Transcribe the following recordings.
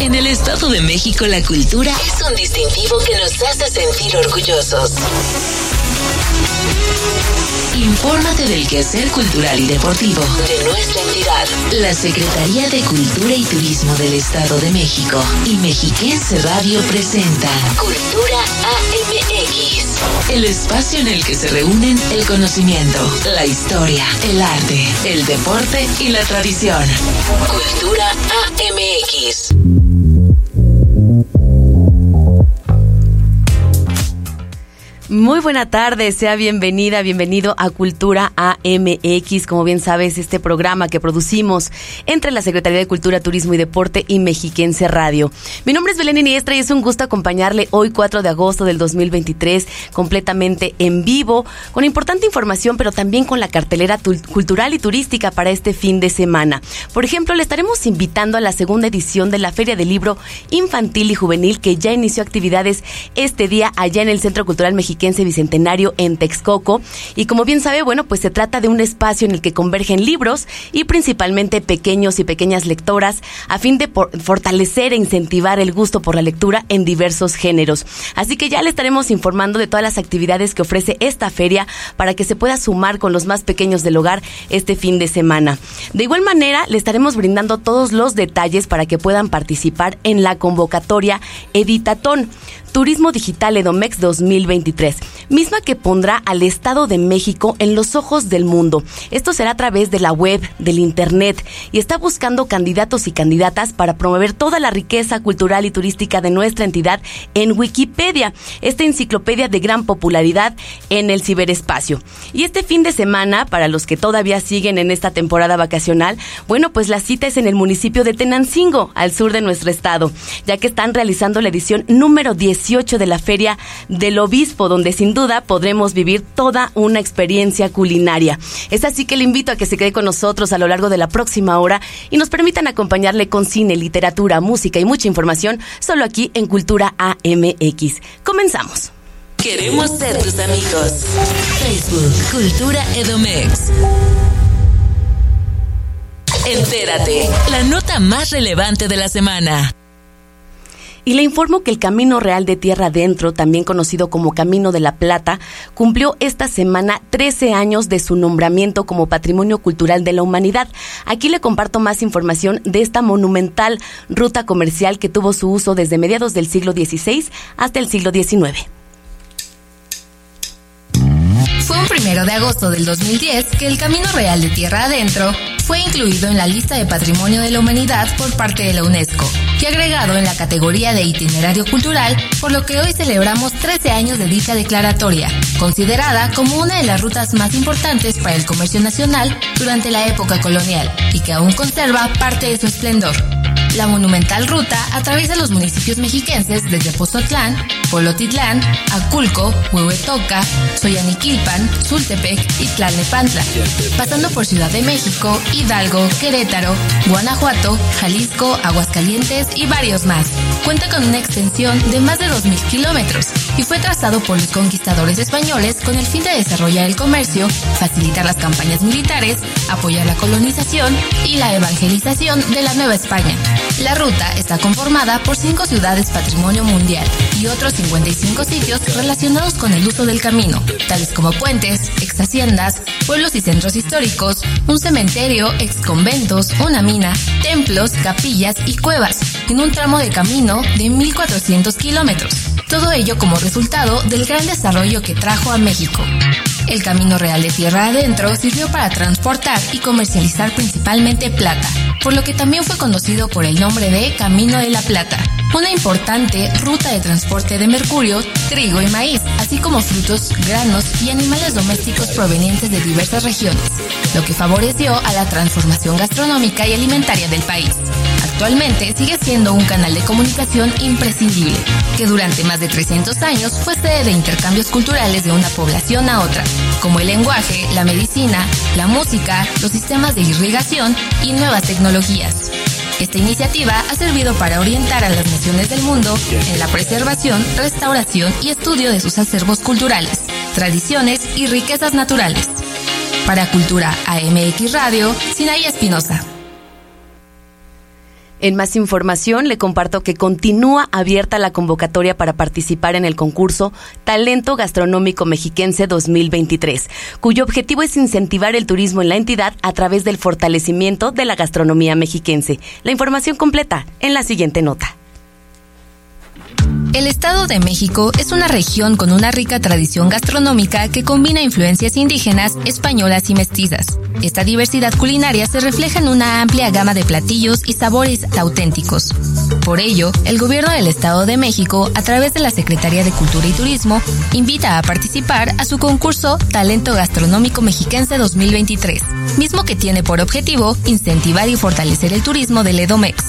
En el Estado de México la cultura es un distintivo que nos hace sentir orgullosos. Infórmate del quehacer cultural y deportivo de nuestra entidad. La Secretaría de Cultura y Turismo del Estado de México y Mexiquense Radio presentan Cultura AMX. El espacio en el que se reúnen el conocimiento, la historia, el arte, el deporte y la tradición. Cultura AMX. Muy buena tarde, sea bienvenida, bienvenido a Cultura AMX. Como bien sabes, este programa que producimos entre la Secretaría de Cultura, Turismo y Deporte y Mexiquense Radio. Mi nombre es Belén Iniestra y es un gusto acompañarle hoy 4 de agosto del 2023 completamente en vivo, con importante información, pero también con la cartelera cultural y turística para este fin de semana. Por ejemplo, le estaremos invitando a la segunda edición de la Feria del Libro Infantil y Juvenil que ya inició actividades este día allá en el Centro Cultural Mexicano Bicentenario en Texcoco. Y como bien sabe, bueno, pues se trata de un espacio en el que convergen libros y principalmente pequeños y pequeñas lectoras a fin de fortalecer e incentivar el gusto por la lectura en diversos géneros. Así que ya le estaremos informando de todas las actividades que ofrece esta feria para que se pueda sumar con los más pequeños del hogar este fin de semana. De igual manera, le estaremos brindando todos los detalles para que puedan participar en la convocatoria Editatón. Turismo Digital Edomex 2023, misma que pondrá al Estado de México en los ojos del mundo. Esto será a través de la web, del Internet, y está buscando candidatos y candidatas para promover toda la riqueza cultural y turística de nuestra entidad en Wikipedia, esta enciclopedia de gran popularidad en el ciberespacio. Y este fin de semana, para los que todavía siguen en esta temporada vacacional, bueno, pues la cita es en el municipio de Tenancingo, al sur de nuestro estado, ya que están realizando la edición número 10 de la Feria del Obispo, donde sin duda podremos vivir toda una experiencia culinaria. Es así que le invito a que se quede con nosotros a lo largo de la próxima hora y nos permitan acompañarle con cine, literatura, música y mucha información solo aquí en Cultura AMX. Comenzamos. Queremos ser tus amigos. Facebook, Cultura Edomex. Entérate, la nota más relevante de la semana. Y le informo que el Camino Real de Tierra Adentro, también conocido como Camino de la Plata, cumplió esta semana 13 años de su nombramiento como Patrimonio Cultural de la Humanidad. Aquí le comparto más información de esta monumental ruta comercial que tuvo su uso desde mediados del siglo XVI hasta el siglo XIX. Fue un primero de agosto del 2010 que el Camino Real de Tierra Adentro fue incluido en la lista de Patrimonio de la Humanidad por parte de la UNESCO y agregado en la categoría de itinerario cultural, por lo que hoy celebramos 13 años de dicha declaratoria, considerada como una de las rutas más importantes para el comercio nacional durante la época colonial y que aún conserva parte de su esplendor. La monumental ruta atraviesa los municipios mexiquenses desde Pozotlán, Polotitlán, Aculco, Huehuetoca, Soyaniquilpan, Zultepec y Tlalnepantla, pasando por Ciudad de México, Hidalgo, Querétaro, Guanajuato, Jalisco, Aguascalientes y varios más. Cuenta con una extensión de más de 2.000 kilómetros y fue trazado por los conquistadores españoles con el fin de desarrollar el comercio, facilitar las campañas militares, apoyar la colonización y la evangelización de la Nueva España. La ruta está conformada por cinco ciudades patrimonio mundial y otros 55 sitios relacionados con el uso del camino, tales como puentes, ex haciendas, pueblos y centros históricos, un cementerio, ex conventos, una mina, templos, capillas y cuevas, en un tramo de camino de 1.400 kilómetros. Todo ello como resultado del gran desarrollo que trajo a México. El Camino Real de Tierra Adentro sirvió para transportar y comercializar principalmente plata, por lo que también fue conocido por el nombre de Camino de la Plata, una importante ruta de transporte de mercurio, trigo y maíz, así como frutos, granos y animales domésticos provenientes de diversas regiones, lo que favoreció a la transformación gastronómica y alimentaria del país. Actualmente sigue siendo un canal de comunicación imprescindible, que durante más de 300 años fue sede de intercambios culturales de una población a otra, como el lenguaje, la medicina, la música, los sistemas de irrigación y nuevas tecnologías. Esta iniciativa ha servido para orientar a las naciones del mundo en la preservación, restauración y estudio de sus acervos culturales, tradiciones y riquezas naturales. Para Cultura AMX Radio, Sinaí Espinosa. En más información, le comparto que continúa abierta la convocatoria para participar en el concurso Talento Gastronómico Mexiquense 2023, cuyo objetivo es incentivar el turismo en la entidad a través del fortalecimiento de la gastronomía mexiquense. La información completa en la siguiente nota. El Estado de México es una región con una rica tradición gastronómica que combina influencias indígenas, españolas y mestizas. Esta diversidad culinaria se refleja en una amplia gama de platillos y sabores auténticos. Por ello, el Gobierno del Estado de México, a través de la Secretaría de Cultura y Turismo, invita a participar a su concurso Talento Gastronómico Mexiquense 2023, mismo que tiene por objetivo incentivar y fortalecer el turismo del Edomex.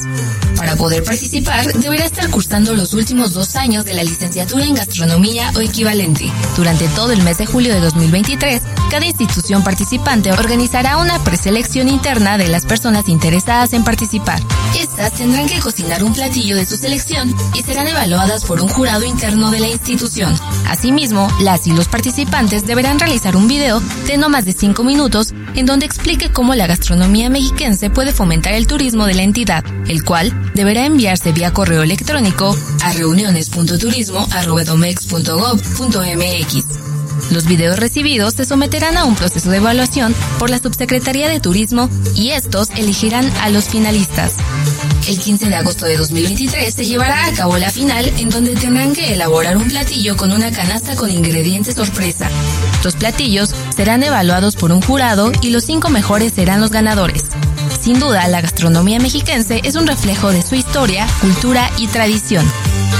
Para poder participar, deberá estar cursando los últimos dos años de la licenciatura en gastronomía o equivalente. Durante todo el mes de julio de 2023, cada institución participante organizará una preselección interna de las personas interesadas en participar. Estas tendrán que cocinar un platillo de su selección y serán evaluadas por un jurado interno de la institución. Asimismo, las y los participantes deberán realizar un video de no más de 5 minutos en donde explique cómo la gastronomía mexiquense puede fomentar el turismo de la entidad, el cual deberá enviarse vía correo electrónico a reuniones.turismo.domex.gov.mx. Los videos recibidos se someterán a un proceso de evaluación por la Subsecretaría de Turismo y estos elegirán a los finalistas. El 15 de agosto de 2023 se llevará a cabo la final en donde tendrán que elaborar un platillo con una canasta con ingredientes sorpresa. Los platillos serán evaluados por un jurado y los cinco mejores serán los ganadores. Sin duda, la gastronomía mexiquense es un reflejo de su historia, cultura y tradición,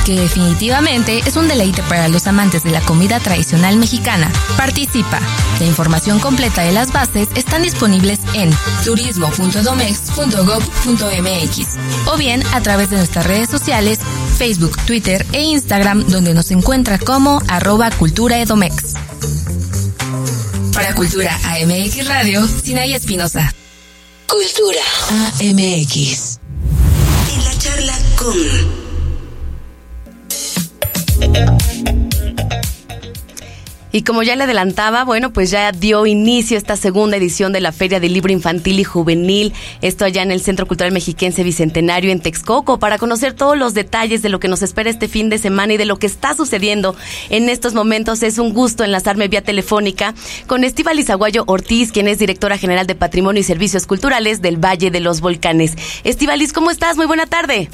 que definitivamente es un deleite para los amantes de la comida tradicional mexicana. Participa. La información completa de las bases están disponibles en turismo.domex.gov.mx o bien a través de nuestras redes sociales, Facebook, Twitter e Instagram, donde nos encuentra como arroba cultura edomex. Para Cultura AMX Radio, Sinaya Espinosa. Cultura AMX. En la charla con... Y como ya le adelantaba, bueno, pues ya dio inicio esta segunda edición de la Feria del Libro Infantil y Juvenil, esto allá en el Centro Cultural Mexiquense Bicentenario en Texcoco, para conocer todos los detalles de lo que nos espera este fin de semana y de lo que está sucediendo en estos momentos. Es un gusto enlazarme vía telefónica con Estíbal Izaguayo Ortiz, quien es directora general de Patrimonio y Servicios Culturales del Valle de los Volcanes. Estivalis, ¿cómo estás? Muy buena tarde.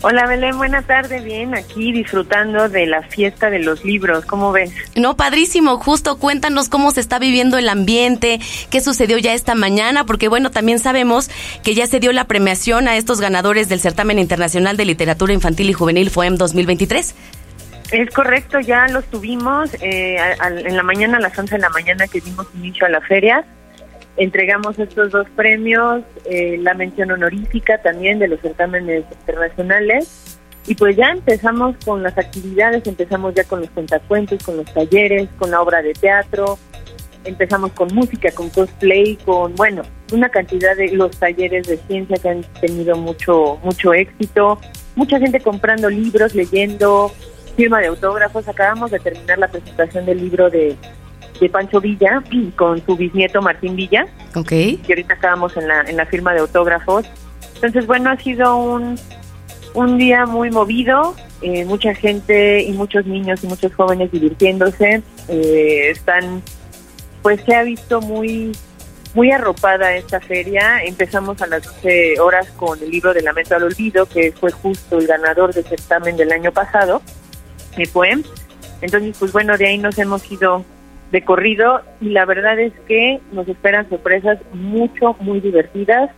Hola Belén, buena tarde, bien, aquí disfrutando de la fiesta de los libros, ¿cómo ves? No, padrísimo, justo cuéntanos cómo se está viviendo el ambiente, qué sucedió ya esta mañana, porque bueno, también sabemos que ya se dio la premiación a estos ganadores del Certamen Internacional de Literatura Infantil y Juvenil FOEM 2023. Es correcto, ya los tuvimos eh, en la mañana, a las 11 de la mañana que dimos inicio a la feria entregamos estos dos premios, eh, la mención honorífica también de los certámenes internacionales. Y pues ya empezamos con las actividades, empezamos ya con los cuentacuentos, con los talleres, con la obra de teatro, empezamos con música, con cosplay, con, bueno, una cantidad de los talleres de ciencia que han tenido mucho, mucho éxito, mucha gente comprando libros, leyendo, firma de autógrafos. Acabamos de terminar la presentación del libro de de Pancho Villa con su bisnieto Martín Villa. Ok. Y ahorita estábamos en la, en la firma de autógrafos. Entonces, bueno, ha sido un, un día muy movido, eh, mucha gente y muchos niños y muchos jóvenes divirtiéndose. Eh, están, pues se ha visto muy muy arropada esta feria. Empezamos a las 12 horas con el libro de Lamento al Olvido, que fue justo el ganador del certamen del año pasado, el poem. Entonces, pues bueno, de ahí nos hemos ido de corrido y la verdad es que nos esperan sorpresas mucho, muy divertidas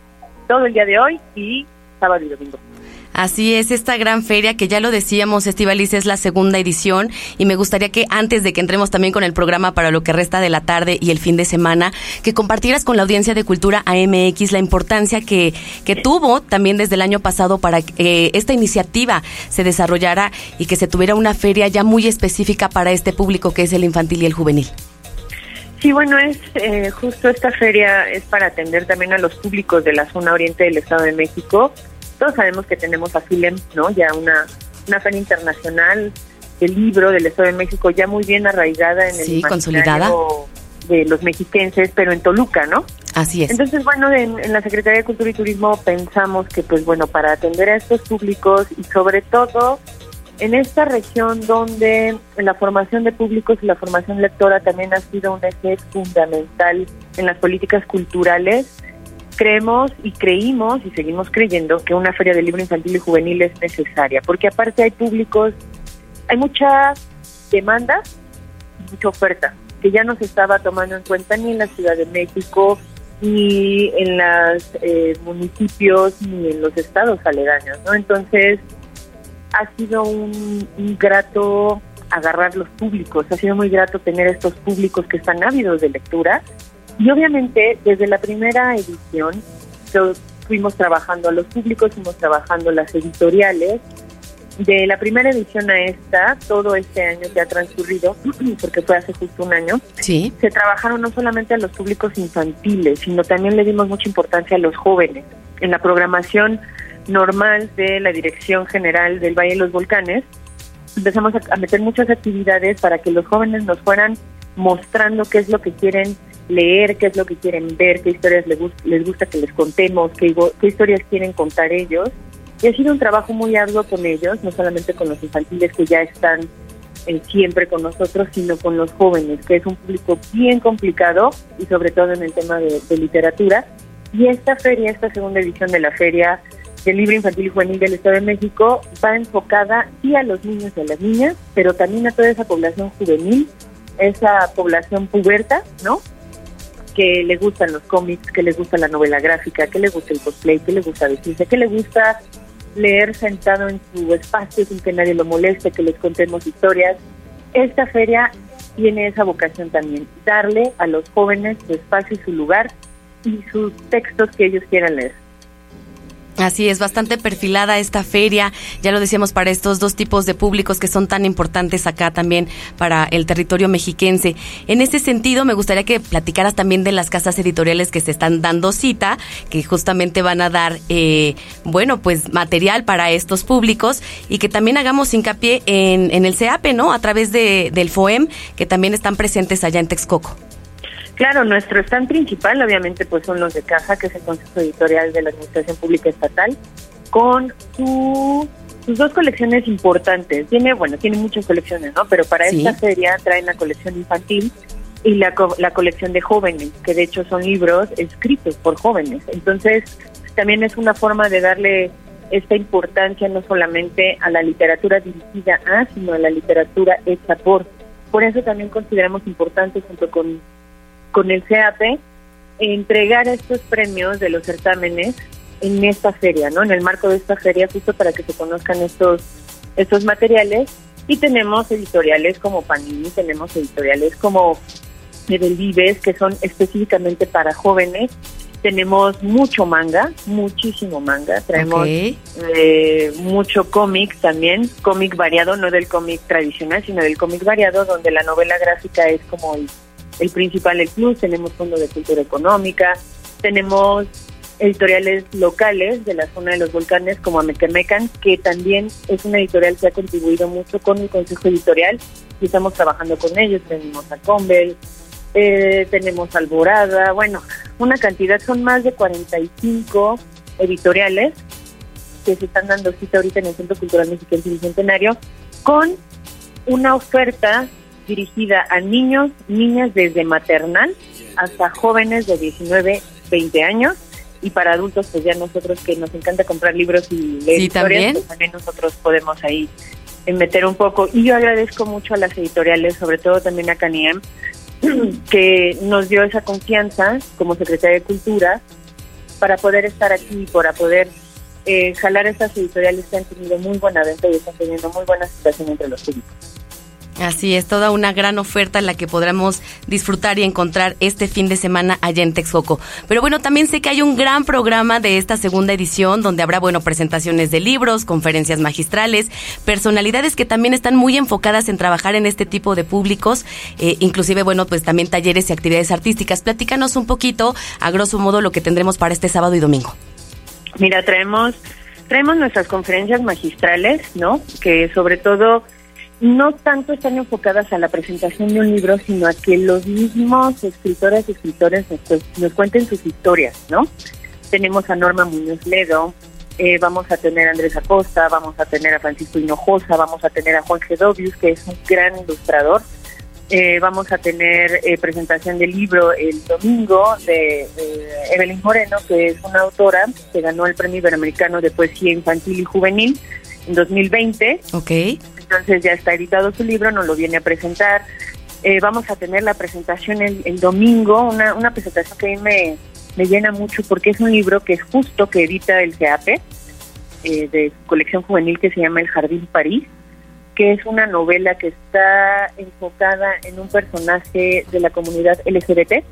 todo el día de hoy y sábado y domingo. Así es, esta gran feria que ya lo decíamos, Estivalis, es la segunda edición y me gustaría que antes de que entremos también con el programa para lo que resta de la tarde y el fin de semana, que compartieras con la audiencia de Cultura AMX la importancia que, que tuvo también desde el año pasado para que eh, esta iniciativa se desarrollara y que se tuviera una feria ya muy específica para este público que es el infantil y el juvenil. Sí, bueno, es eh, justo esta feria es para atender también a los públicos de la zona oriente del Estado de México todos sabemos que tenemos a FILEM, ¿no? Ya una, una feria internacional del libro del Estado de México ya muy bien arraigada en el sí, consolidada de los mexiquenses, pero en Toluca, ¿no? Así es. Entonces, bueno, en, en, la Secretaría de Cultura y Turismo pensamos que, pues bueno, para atender a estos públicos y sobre todo en esta región donde la formación de públicos y la formación lectora también ha sido un eje fundamental en las políticas culturales, creemos y creímos y seguimos creyendo que una feria de libro infantil y juvenil es necesaria, porque aparte hay públicos, hay mucha demanda, mucha oferta, que ya no se estaba tomando en cuenta ni en la Ciudad de México, ni en los eh, municipios, ni en los estados aledaños, ¿no? Entonces, ha sido un, grato agarrar los públicos, ha sido muy grato tener estos públicos que están ávidos de lectura y obviamente desde la primera edición fuimos trabajando a los públicos, fuimos trabajando las editoriales. De la primera edición a esta, todo este año que ha transcurrido, porque fue hace justo un año, sí. se trabajaron no solamente a los públicos infantiles, sino también le dimos mucha importancia a los jóvenes. En la programación normal de la Dirección General del Valle de los Volcanes, empezamos a, meter muchas actividades para que los jóvenes nos fueran mostrando qué es lo que quieren leer, qué es lo que quieren ver, qué historias les, les gusta que les contemos, qué, qué historias quieren contar ellos. Y ha sido un trabajo muy arduo con ellos, no solamente con los infantiles que ya están eh, siempre con nosotros, sino con los jóvenes, que es un público bien complicado y sobre todo en el tema de, de literatura. Y esta feria, esta segunda edición de la feria, del libro infantil y juvenil del Estado de México va enfocada sí a los niños y a las niñas, pero también a toda esa población juvenil, esa población puberta, ¿no? Que le gustan los cómics, que le gusta la novela gráfica, que le gusta el cosplay, que le gusta vestirse, que le gusta leer sentado en su espacio sin que nadie lo moleste, que les contemos historias. Esta feria tiene esa vocación también, darle a los jóvenes su espacio y su lugar y sus textos que ellos quieran leer. Así es, bastante perfilada esta feria, ya lo decíamos para estos dos tipos de públicos que son tan importantes acá también para el territorio mexiquense. En ese sentido, me gustaría que platicaras también de las casas editoriales que se están dando cita, que justamente van a dar, eh, bueno, pues material para estos públicos y que también hagamos hincapié en, en el CEAPE, ¿no? A través de, del FOEM, que también están presentes allá en Texcoco. Claro, nuestro stand principal obviamente pues son los de Caja, que es el Consejo Editorial de la Administración Pública Estatal, con sus dos colecciones importantes. Tiene, bueno, tiene muchas colecciones, ¿no? Pero para esta feria traen la colección infantil y la, la colección de jóvenes, que de hecho son libros escritos por jóvenes. Entonces, también es una forma de darle esta importancia no solamente a la literatura dirigida a, sino a la literatura hecha por. Por eso también consideramos importante, junto con con el CAP entregar estos premios de los certámenes en esta feria, ¿no? En el marco de esta feria, justo para que se conozcan estos, estos materiales. Y tenemos editoriales como Panini, tenemos editoriales como Vives, que son específicamente para jóvenes. Tenemos mucho manga, muchísimo manga. Traemos eh, mucho cómic también, cómic variado, no del cómic tradicional, sino del cómic variado, donde la novela gráfica es como el el principal, el Plus, tenemos Fondo de Cultura Económica, tenemos editoriales locales de la zona de los volcanes como Amequemecan, que también es una editorial que ha contribuido mucho con el Consejo Editorial y estamos trabajando con ellos. Tenemos a Combel, eh, tenemos Alborada, bueno, una cantidad, son más de 45 editoriales que se están dando cita ahorita en el Centro Cultural Mexicano Bicentenario con una oferta dirigida a niños, niñas desde maternal hasta jóvenes de 19, 20 años y para adultos pues ya nosotros que nos encanta comprar libros y leer historias, pues, ¿también? nosotros podemos ahí eh, meter un poco. Y yo agradezco mucho a las editoriales, sobre todo también a Caniem, que nos dio esa confianza como Secretaría de Cultura para poder estar aquí, para poder eh, jalar estas editoriales que han tenido muy buena venta y están teniendo muy buena situación entre los públicos. Así es, toda una gran oferta la que podremos disfrutar y encontrar este fin de semana allá en Texcoco. Pero bueno, también sé que hay un gran programa de esta segunda edición donde habrá, bueno, presentaciones de libros, conferencias magistrales, personalidades que también están muy enfocadas en trabajar en este tipo de públicos, eh, inclusive, bueno, pues también talleres y actividades artísticas. Platícanos un poquito, a grosso modo, lo que tendremos para este sábado y domingo. Mira, traemos, traemos nuestras conferencias magistrales, ¿no? Que sobre todo no tanto están enfocadas a la presentación de un libro, sino a que los mismos escritoras y escritores nos, nos cuenten sus historias, ¿no? Tenemos a Norma Muñoz Ledo, eh, vamos a tener a Andrés Acosta, vamos a tener a Francisco Hinojosa, vamos a tener a Juan Gedovius, que es un gran ilustrador. Eh, vamos a tener eh, presentación del libro el domingo de, Evelyn Moreno, que es una autora que ganó el Premio Iberoamericano de Poesía Infantil y Juvenil en 2020. Ok. Entonces ya está editado su libro, nos lo viene a presentar. vamos a tener la presentación el, domingo, una, presentación que a mí me, llena mucho porque es un libro que es justo que edita el CEAP, eh, de colección juvenil que se llama El Jardín París, que es una novela que está enfocada en un personaje de la comunidad LGBT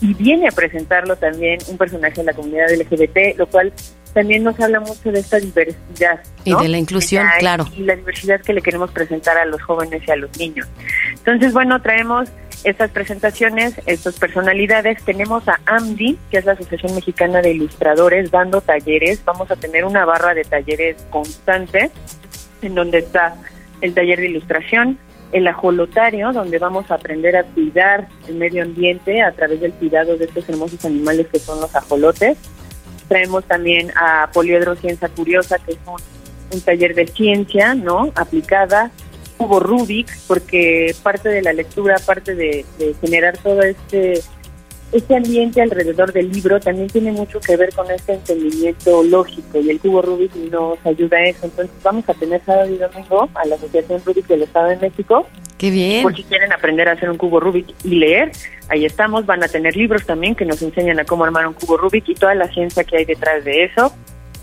y viene a presentarlo también un personaje de la comunidad LGBT, lo cual también nos habla mucho de esta diversidad. Y de la inclusión, claro. Y la diversidad que le queremos presentar a los jóvenes y a los niños. Entonces, bueno, traemos estas presentaciones, estas personalidades. Tenemos a AMDI, que es la Asociación Mexicana de Ilustradores, dando talleres. Vamos a tener una barra de talleres constante, en donde está el taller de ilustración, el ajolotario, donde vamos a aprender a cuidar el medio ambiente a través del cuidado de estos hermosos animales que son los ajolotes. Traemos también a Poliedro Ciencia Curiosa, que es un, taller de ciencia, ¿no? Aplicada cubo Rubik, porque parte de la lectura, parte de, generar todo este este ambiente alrededor del libro también tiene mucho que ver con este entendimiento lógico y el cubo Rubik nos ayuda a eso. Entonces vamos a tener sábado y domingo a la Asociación Rubik del Estado de México. Qué bien. Por si quieren aprender a hacer un cubo Rubik y leer, ahí estamos. Van a tener libros también que nos enseñan a cómo armar un cubo Rubik y toda la ciencia que hay detrás de eso.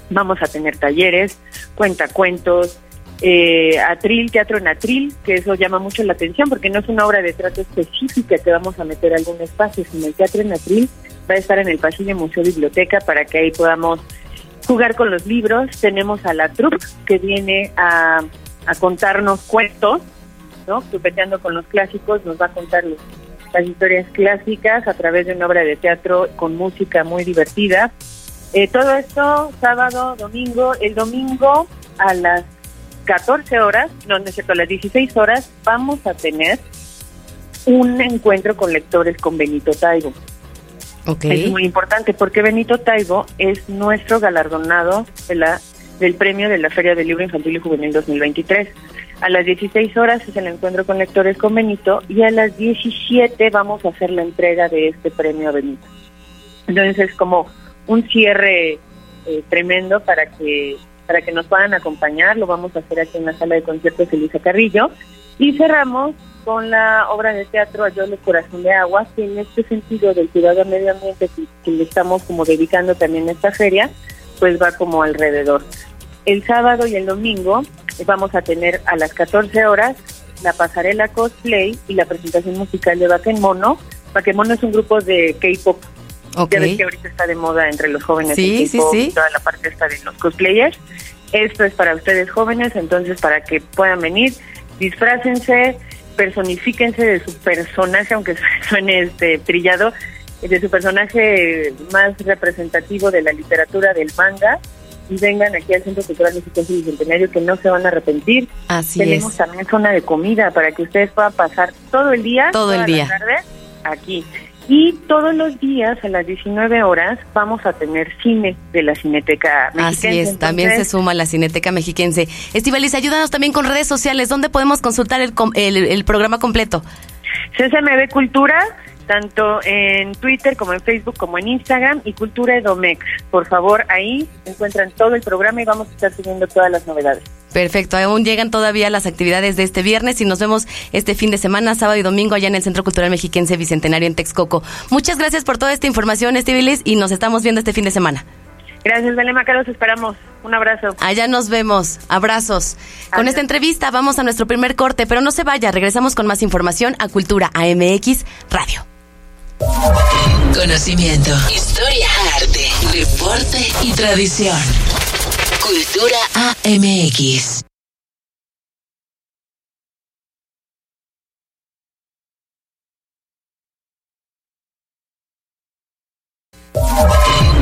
Vamos a tener talleres, cuentacuentos, eh, Atril, teatro en Atril, que eso llama mucho la atención porque no es una obra de trato específica que vamos a meter a algún espacio, sino el teatro en Atril va a estar en el pasillo Museo Biblioteca para que ahí podamos jugar con los libros. Tenemos a la troupe que viene a, contarnos cuentos, ¿no? Chupeteando con los clásicos, nos va a contar las historias clásicas a través de una obra de teatro con música muy divertida. Eh, todo esto sábado, domingo. El domingo a las 14 horas, no, no es cierto, a las 16 horas, vamos a tener un encuentro con lectores con Benito Taibo. Okay. Es muy importante porque Benito Taibo es nuestro galardonado de la, del premio de la Feria del Libro Infantil y Juvenil 2023. A las 16 horas es el encuentro con lectores con Benito y a las 17 vamos a hacer la entrega de este premio a Benito. Entonces es como un cierre eh, tremendo para que para que nos puedan acompañar. Lo vamos a hacer aquí en la sala de conciertos Elisa Carrillo. Y cerramos con la obra de teatro Ayole Corazón de Agua, que en este sentido del cuidado al medio ambiente que, le estamos como dedicando también a esta feria, pues va como alrededor. El sábado y el domingo vamos a tener a las 14 horas la pasarela cosplay y la presentación musical de Bakemono. Bakemono es un grupo de K-pop ya ves que ahorita está de moda entre los jóvenes sí, sí, sí. toda la parte está de los cosplayers. Esto es para ustedes jóvenes, entonces para que puedan venir, disfrácense, personifíquense de su personaje, aunque suene este trillado, de su personaje más representativo de la literatura del manga y vengan aquí al Centro Cultural Mexicano y Bicentenario que no se van a arrepentir. Así Tenemos también zona de comida para que ustedes puedan pasar todo el día, todo el día, tarde, aquí. Y todos los días a las 19 horas vamos a tener cine de la Cineteca Mexiquense. Así es, también se suma la Cineteca Mexiquense. Estivalis, ayúdanos también con redes sociales. ¿Dónde podemos consultar el, el, el programa completo? CCMB Cultura tanto en Twitter como en Facebook como en Instagram y Cultura Edomex. Por favor, ahí encuentran todo el programa y vamos a estar subiendo todas las novedades. Perfecto, aún llegan todavía las actividades de este viernes y nos vemos este fin de semana, sábado y domingo, allá en el Centro Cultural Mexiquense Bicentenario en Texcoco. Muchas gracias por toda esta información, Estivilis, y nos estamos viendo este fin de semana. Gracias, Belén Macaros, esperamos. Un abrazo. Allá nos vemos. Abrazos. Con esta entrevista vamos a nuestro primer corte, pero no se vaya, regresamos con más información a Cultura AMX Radio. Conocimiento, historia, arte, deporte y tradición. Cultura AMX.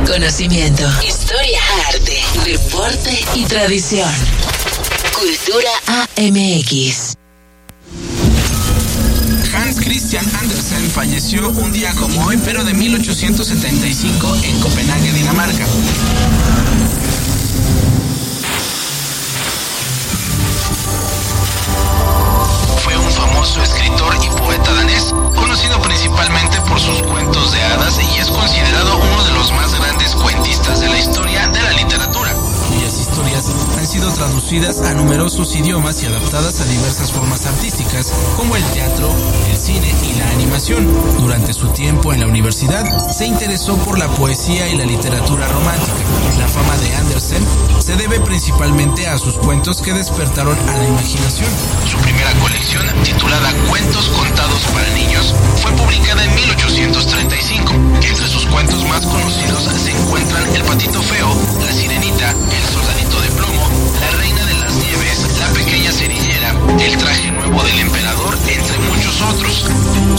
Conocimiento, historia, arte, deporte y tradición. Cultura AMX. Christian Andersen falleció un día como hoy, pero de 1875 en Copenhague, Dinamarca. Fue un famoso escritor y poeta danés, conocido principalmente por sus cuentos de hadas y es considerado uno de los más grandes cuentistas de la historia de la literatura historias han sido traducidas a numerosos idiomas y adaptadas a diversas formas artísticas, como el teatro, cine y la animación. Durante su tiempo en la universidad, se interesó por la poesía y la literatura romántica. La fama de Andersen se debe principalmente a sus cuentos que despertaron a la imaginación. Su primera colección, titulada Cuentos contados para niños, fue publicada en 1835. Entre sus cuentos más conocidos se encuentran El patito feo, La sirenita, El soldadito de plomo, La reina de las nieves, La pequeña cerillera, El traje nuevo del emperador, entre muchos otros.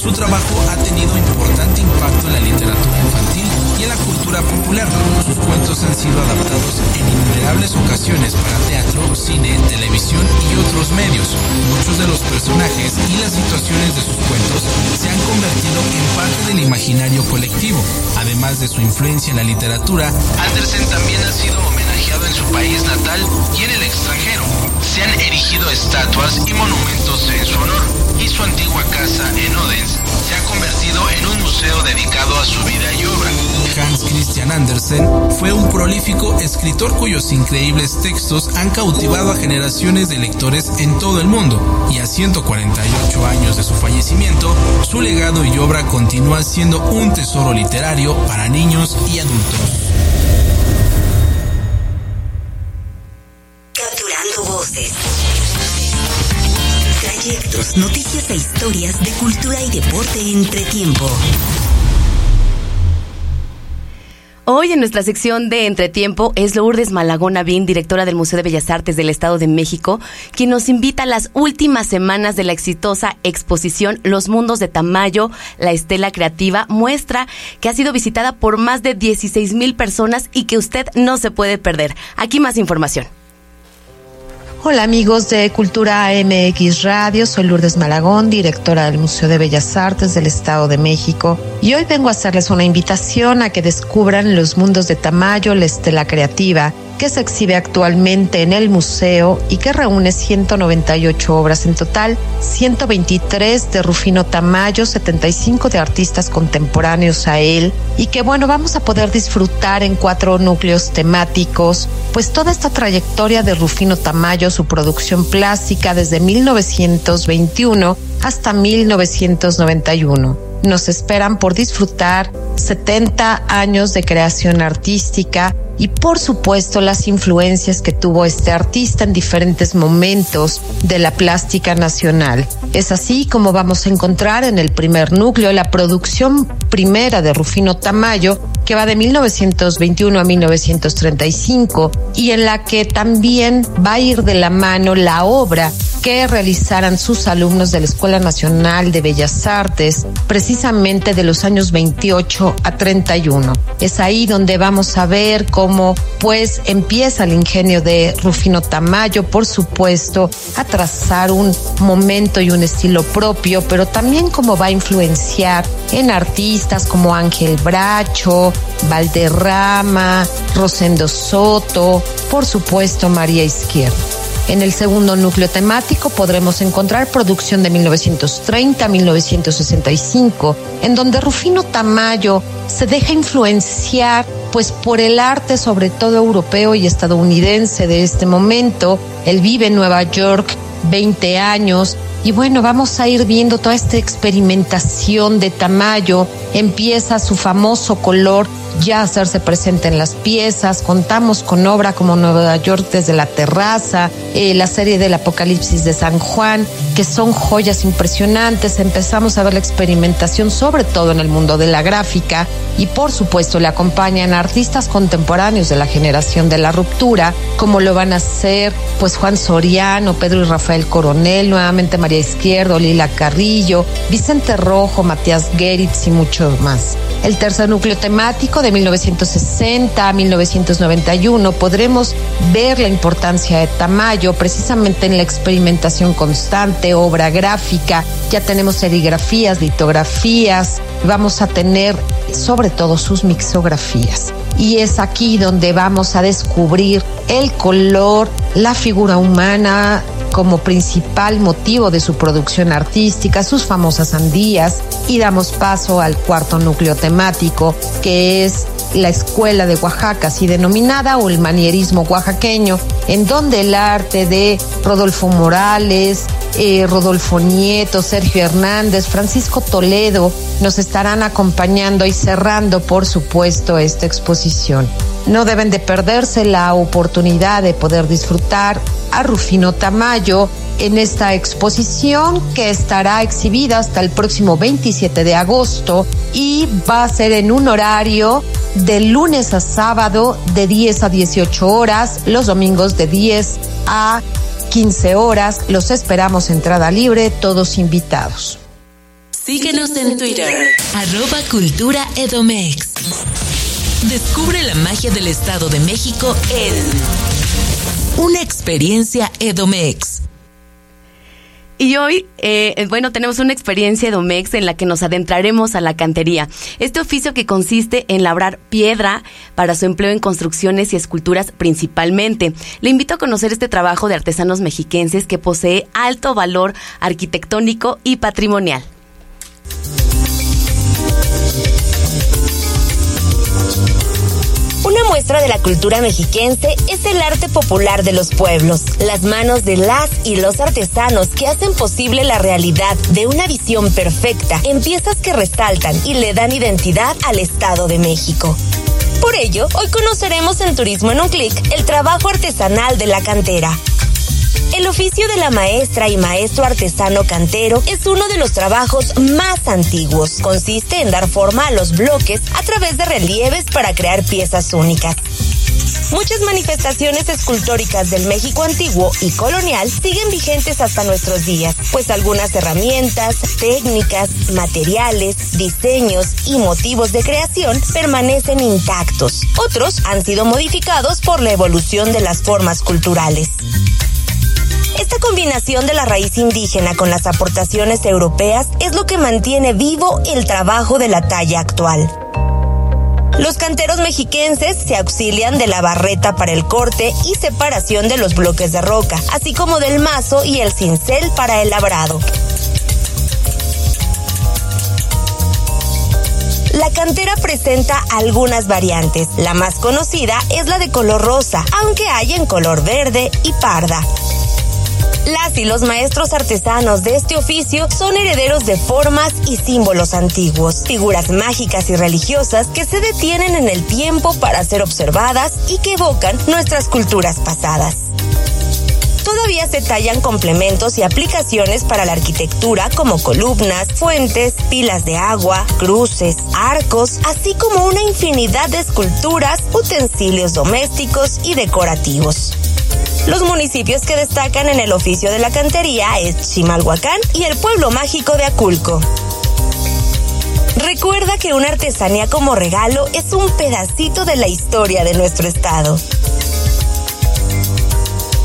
Su trabajo ha tenido importante impacto en la literatura infantil y en la cultura popular. Sus cuentos han sido adaptados en innumerables ocasiones para teatro, cine, televisión y otros medios. Muchos de los personajes y las situaciones de sus cuentos se han convertido en parte del imaginario colectivo. Además de su influencia en la literatura, Andersen también ha sido homenajeado en su país natal y en el extranjero. Se han erigido estatuas y monumentos en su honor y su antigua casa en Odense se ha convertido en un museo dedicado a su vida y obra. Hans Christian Andersen fue un prolífico escritor cuyos increíbles textos han cautivado a generaciones de lectores en todo el mundo y a 148 años de su fallecimiento, su legado y obra continúa siendo un tesoro literario para niños y adultos. Noticias e historias de cultura y deporte entre tiempo. Hoy en nuestra sección de Entretiempo es Lourdes Malagón Avín, directora del Museo de Bellas Artes del Estado de México, quien nos invita a las últimas semanas de la exitosa exposición Los Mundos de Tamayo, la Estela Creativa, muestra que ha sido visitada por más de 16 mil personas y que usted no se puede perder. Aquí más información. Hola amigos de Cultura MX Radio, soy Lourdes Malagón, directora del Museo de Bellas Artes del Estado de México. Y hoy vengo a hacerles una invitación a que descubran los mundos de Tamayo, la estela creativa, que se exhibe actualmente en el museo y que reúne 198 obras. En total, 123 de Rufino Tamayo, 75 de artistas contemporáneos a él y que bueno, vamos a poder disfrutar en cuatro núcleos temáticos, pues toda esta trayectoria de Rufino Tamayo, su producción plástica desde 1921 hasta 1991 nos esperan por disfrutar 70 años de creación artística y por supuesto las influencias que tuvo este artista en diferentes momentos de la plástica nacional. Es así como vamos a encontrar en el primer núcleo la producción primera de Rufino Tamayo, que va de 1921 a 1935 y en la que también va a ir de la mano la obra que realizaran sus alumnos de la Escuela Nacional de Bellas Artes, precisamente de los años 28 a 31. Es ahí donde vamos a ver cómo pues empieza el ingenio de Rufino Tamayo, por supuesto, a trazar un momento y un estilo propio, pero también cómo va a influenciar en artistas como Ángel Bracho, Valderrama, Rosendo Soto, por supuesto María Izquierdo. En el segundo núcleo temático podremos encontrar producción de 1930 a 1965, en donde Rufino Tamayo se deja influenciar pues por el arte sobre todo europeo y estadounidense de este momento. Él vive en Nueva York 20 años y bueno, vamos a ir viendo toda esta experimentación de Tamayo. Empieza su famoso color ya hacerse presente en las piezas. Contamos con obra como Nueva York desde la terraza, eh, la serie del Apocalipsis de San Juan, que son joyas impresionantes. Empezamos a ver la experimentación, sobre todo en el mundo de la gráfica, y por supuesto le acompañan artistas contemporáneos de la generación de la ruptura, como lo van a ser pues Juan Soriano, Pedro y Rafael Coronel, nuevamente María Izquierdo, Lila Carrillo, Vicente Rojo, Matías Geritz y muchos más. el tercer núcleo temático de 1960 a 1991, podremos ver la importancia de Tamayo precisamente en la experimentación constante, obra gráfica, ya tenemos serigrafías, litografías, vamos a tener sobre todo sus mixografías. Y es aquí donde vamos a descubrir el color, la figura humana, como principal motivo de su producción artística, sus famosas sandías, y damos paso al cuarto núcleo temático, que es la Escuela de Oaxaca, así denominada, o el manierismo oaxaqueño, en donde el arte de Rodolfo Morales, eh, Rodolfo Nieto, Sergio Hernández, Francisco Toledo nos estarán acompañando y cerrando, por supuesto, esta exposición. No deben de perderse la oportunidad de poder disfrutar a Rufino Tamayo en esta exposición que estará exhibida hasta el próximo 27 de agosto y va a ser en un horario de lunes a sábado de 10 a 18 horas, los domingos de 10 a 15 horas. Los esperamos entrada libre, todos invitados. Síguenos en Twitter, arroba Cultura Edomex. Descubre la magia del Estado de México en Una experiencia Edomex. Y hoy, eh, bueno, tenemos una experiencia Edomex en la que nos adentraremos a la cantería. Este oficio que consiste en labrar piedra para su empleo en construcciones y esculturas principalmente. Le invito a conocer este trabajo de artesanos mexiquenses que posee alto valor arquitectónico y patrimonial. Una muestra de la cultura mexiquense es el arte popular de los pueblos, las manos de las y los artesanos que hacen posible la realidad de una visión perfecta en piezas que resaltan y le dan identidad al Estado de México. Por ello, hoy conoceremos en Turismo en un Clic el trabajo artesanal de la cantera, el oficio de la maestra y maestro artesano cantero es uno de los trabajos más antiguos. Consiste en dar forma a los bloques a través de relieves para crear piezas únicas. Muchas manifestaciones escultóricas del México antiguo y colonial siguen vigentes hasta nuestros días, pues algunas herramientas, técnicas, materiales, diseños y motivos de creación permanecen intactos. Otros han sido modificados por la evolución de las formas culturales. Esta combinación de la raíz indígena con las aportaciones europeas es lo que mantiene vivo el trabajo de la talla actual. Los canteros mexiquenses se auxilian de la barreta para el corte y separación de los bloques de roca, así como del mazo y el cincel para el labrado. La cantera presenta algunas variantes. La más conocida es la de color rosa, aunque hay en color verde y parda. Las y los maestros artesanos de este oficio son herederos de formas y símbolos antiguos, figuras mágicas y religiosas que se detienen en el tiempo para ser observadas y que evocan nuestras culturas pasadas. Todavía se tallan complementos y aplicaciones para la arquitectura como columnas, fuentes, pilas de agua, cruces, arcos, así como una infinidad de esculturas, utensilios domésticos y decorativos. Los municipios que destacan en el oficio de la cantería es Chimalhuacán y el pueblo mágico de Aculco. Recuerda que una artesanía como regalo es un pedacito de la historia de nuestro estado.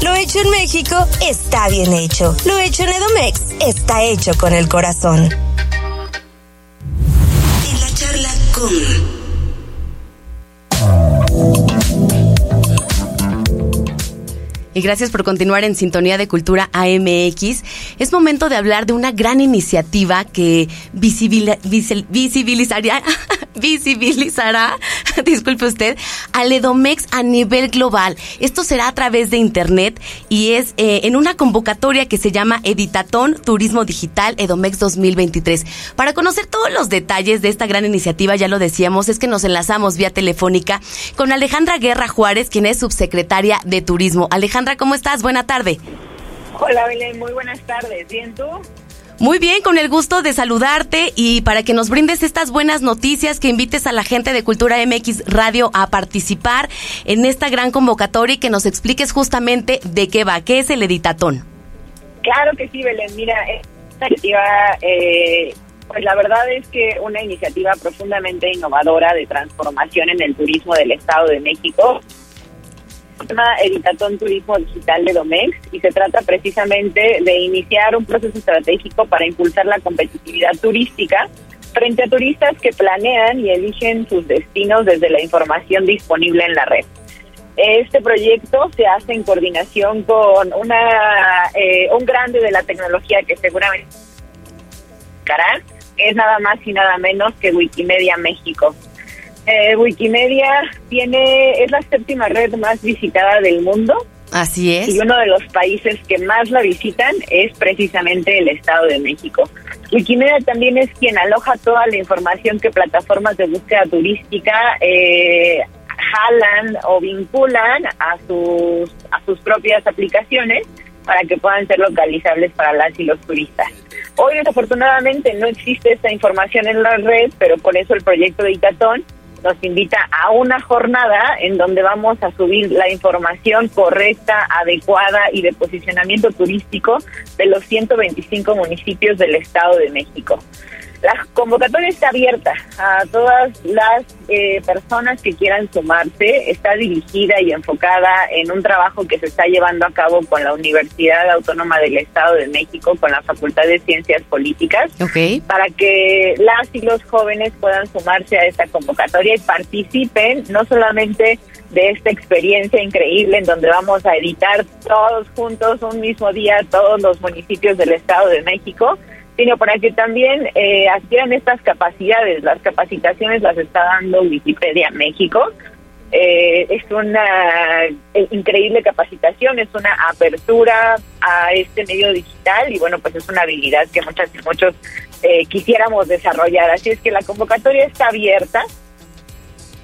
Lo hecho en México está bien hecho. Lo hecho en Edomex está hecho con el corazón. En la charla con y gracias por continuar en sintonía de Cultura AMX. Es momento de hablar de una gran iniciativa que visibilizará, disculpe usted, al Edomex a nivel global. Esto será a través de Internet y es eh, en una convocatoria que se llama Editatón Turismo Digital Edomex 2023. Para conocer todos los detalles de esta gran iniciativa, ya lo decíamos, es que nos enlazamos vía telefónica con Alejandra Guerra Juárez, quien es subsecretaria de Turismo. Alejandra, Alejandra, ¿cómo estás? Buena tarde. Hola, Belén, muy buenas tardes. ¿Bien tú? Muy bien, con el gusto de saludarte y para que nos brindes estas buenas noticias, que invites a la gente de Cultura MX Radio a participar en esta gran convocatoria y que nos expliques justamente de qué va, qué es el Editatón. Claro que sí, Belén. Mira, esta iniciativa eh, Pues la verdad es que una iniciativa profundamente innovadora de transformación en el turismo del Estado de México llama Editatón Turismo Digital de Domex y se trata precisamente de iniciar un proceso estratégico para impulsar la competitividad turística frente a turistas que planean y eligen sus destinos desde la información disponible en la red. Este proyecto se hace en coordinación con una eh, un grande de la tecnología que seguramente es nada más y nada menos que Wikimedia México. Eh, Wikimedia tiene es la séptima red más visitada del mundo. Así es. Y uno de los países que más la visitan es precisamente el Estado de México. Wikimedia también es quien aloja toda la información que plataformas de búsqueda turística eh, jalan o vinculan a sus, a sus propias aplicaciones para que puedan ser localizables para las y los turistas. Hoy desafortunadamente no existe esta información en la red, pero por eso el proyecto de Itatón nos invita a una jornada en donde vamos a subir la información correcta, adecuada y de posicionamiento turístico de los 125 municipios del Estado de México. La convocatoria está abierta a todas las eh, personas que quieran sumarse. Está dirigida y enfocada en un trabajo que se está llevando a cabo con la Universidad Autónoma del Estado de México, con la Facultad de Ciencias Políticas, para que las y los jóvenes puedan sumarse a esta convocatoria y participen no solamente de esta experiencia increíble en donde vamos a editar todos juntos un mismo día todos los municipios del Estado de México, sino para que también eh, adquieran estas capacidades. Las capacitaciones las está dando Wikipedia México. Eh, es una eh, increíble capacitación, es una apertura a este medio digital y bueno, pues es una habilidad que muchas y muchos eh, quisiéramos desarrollar. Así es que la convocatoria está abierta.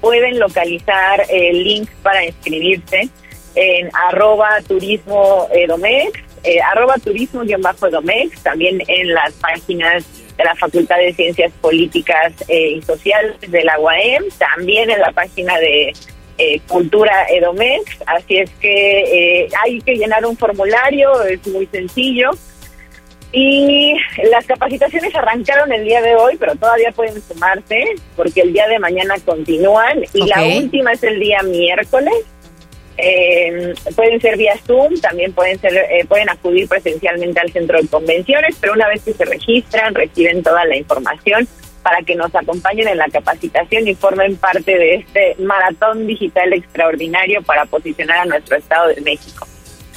Pueden localizar el link para inscribirse en arroba turismo edomex eh, arroba turismo-domex, también en las páginas de la Facultad de Ciencias Políticas eh, y Sociales de la UAM, también en la página de eh, Cultura Edomex, así es que hay que llenar un formulario, es muy sencillo. Y las capacitaciones arrancaron el día de hoy, pero todavía pueden sumarse porque el día de mañana continúan y la última es el día miércoles eh, pueden ser vía Zoom, también pueden ser eh, pueden acudir presencialmente al centro de convenciones, pero una vez que se registran reciben toda la información para que nos acompañen en la capacitación y formen parte de este maratón digital extraordinario para posicionar a nuestro Estado de México.